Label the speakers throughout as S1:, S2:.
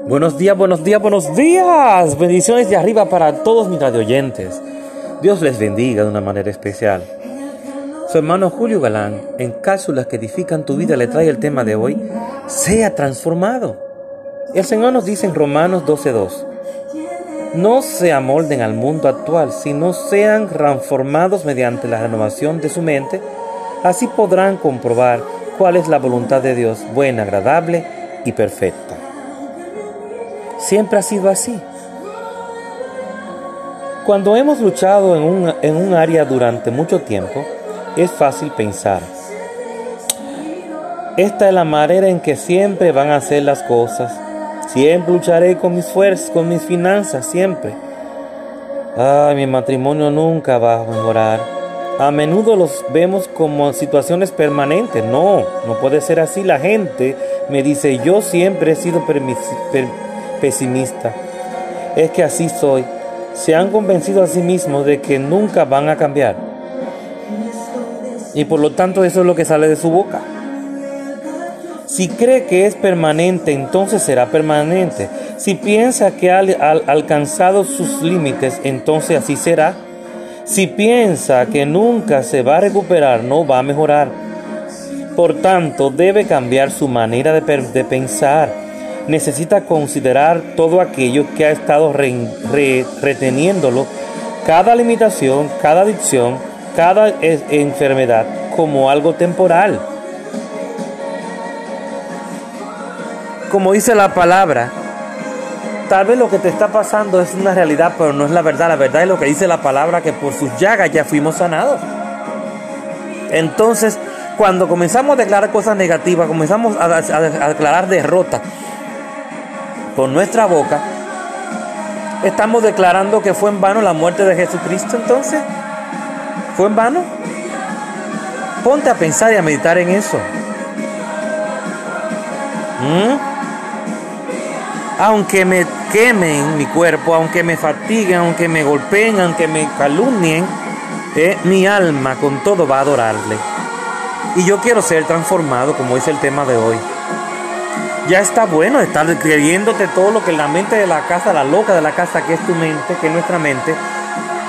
S1: Buenos días, buenos días, buenos días. Bendiciones de arriba para todos mis radioyentes. Dios les bendiga de una manera especial. Su hermano Julio Galán, en cápsulas que edifican tu vida, le trae el tema de hoy, sea transformado. El Señor nos dice en Romanos 12.2, no se amolden al mundo actual, sino sean transformados mediante la renovación de su mente, así podrán comprobar cuál es la voluntad de Dios, buena, agradable y perfecta. Siempre ha sido así. Cuando hemos luchado en un, en un área durante mucho tiempo, es fácil pensar. Esta es la manera en que siempre van a hacer las cosas. Siempre lucharé con mis fuerzas, con mis finanzas, siempre. Ay, mi matrimonio nunca va a mejorar. A menudo los vemos como situaciones permanentes. No, no puede ser así. La gente me dice, yo siempre he sido Es que así soy. Se han convencido a sí mismos de que nunca van a cambiar. Y por lo tanto eso es lo que sale de su boca. Si cree que es permanente, entonces será permanente. Si piensa que ha alcanzado sus límites, entonces así será. Si piensa que nunca se va a recuperar, no va a mejorar. Por tanto, debe cambiar su manera de, pensar. Necesita considerar todo aquello que ha estado reteniéndolo, cada limitación, cada adicción, cada enfermedad, como algo temporal. Como dice la palabra, tal vez lo que te está pasando es una realidad, pero no es la verdad. La verdad es lo que dice la palabra, que por sus llagas ya fuimos sanados. Entonces, cuando comenzamos a declarar cosas negativas, comenzamos a, declarar derrota por nuestra boca, estamos declarando que fue en vano la muerte de Jesucristo entonces. ¿Fue en vano? Ponte a pensar y a meditar en eso. ¿Mm? aunque me quemen mi cuerpo, aunque me fatiguen, aunque me golpeen, aunque me calumnien, eh, mi alma con todo va a adorarle. Y yo quiero ser transformado, como dice el tema de hoy. Ya está bueno estar creyéndote todo lo que la mente de la casa, la loca de la casa, que es tu mente, que es nuestra mente,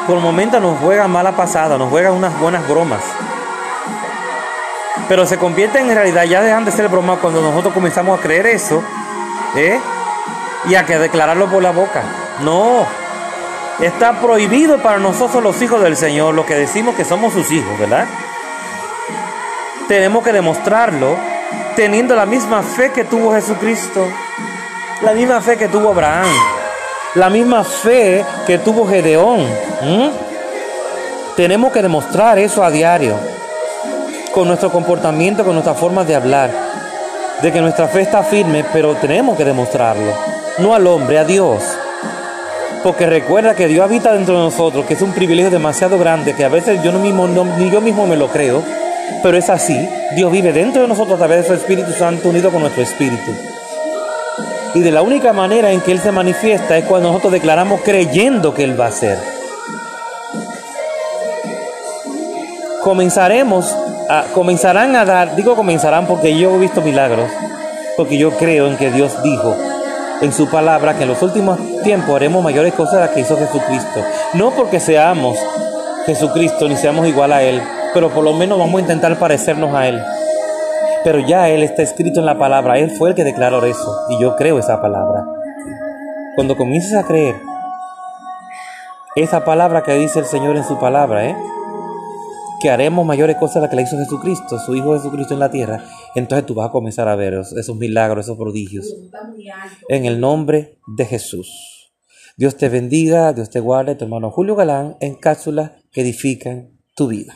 S1: por el momento nos juega mala pasada, nos juega unas buenas bromas. Pero se convierte en realidad, ya dejan de ser bromas cuando nosotros comenzamos a creer eso, ¿eh? y a que declararlo por la boca. No, está prohibido para nosotros los hijos del Señor, lo que decimos que somos sus hijos, ¿verdad? Tenemos que demostrarlo teniendo la misma fe que tuvo Jesucristo, la misma fe que tuvo Abraham, la misma fe que tuvo Gedeón. Tenemos que demostrar eso a diario, con nuestro comportamiento, con nuestra forma de hablar, de que nuestra fe está firme, pero tenemos que demostrarlo no al hombre, a Dios. Porque recuerda que Dios habita dentro de nosotros, que es un privilegio demasiado grande, que a veces yo no mismo, ni yo mismo me lo creo, pero es así. Dios vive dentro de nosotros a través de su Espíritu Santo unido con nuestro Espíritu. Y de la única manera en que Él se manifiesta es cuando nosotros declaramos creyendo que Él va a ser. Comenzaremos a, comenzarán a dar, digo comenzarán porque yo he visto milagros, porque yo creo en que Dios dijo en su palabra que en los últimos tiempos haremos mayores cosas de las que hizo Jesucristo. No porque seamos Jesucristo ni seamos igual a Él, pero por lo menos vamos a intentar parecernos a Él. Pero ya Él está escrito en la palabra, Él fue el que declaró eso y yo creo esa palabra. Cuando comiences a creer esa palabra que dice el Señor en su palabra, ¿eh? que haremos mayores cosas de las que le hizo Jesucristo, su Hijo Jesucristo en la tierra, entonces tú vas a comenzar a ver esos milagros, esos prodigios. En el nombre de Jesús. Dios te bendiga, Dios te guarde, tu hermano Julio Galán, en cápsulas que edifican tu vida.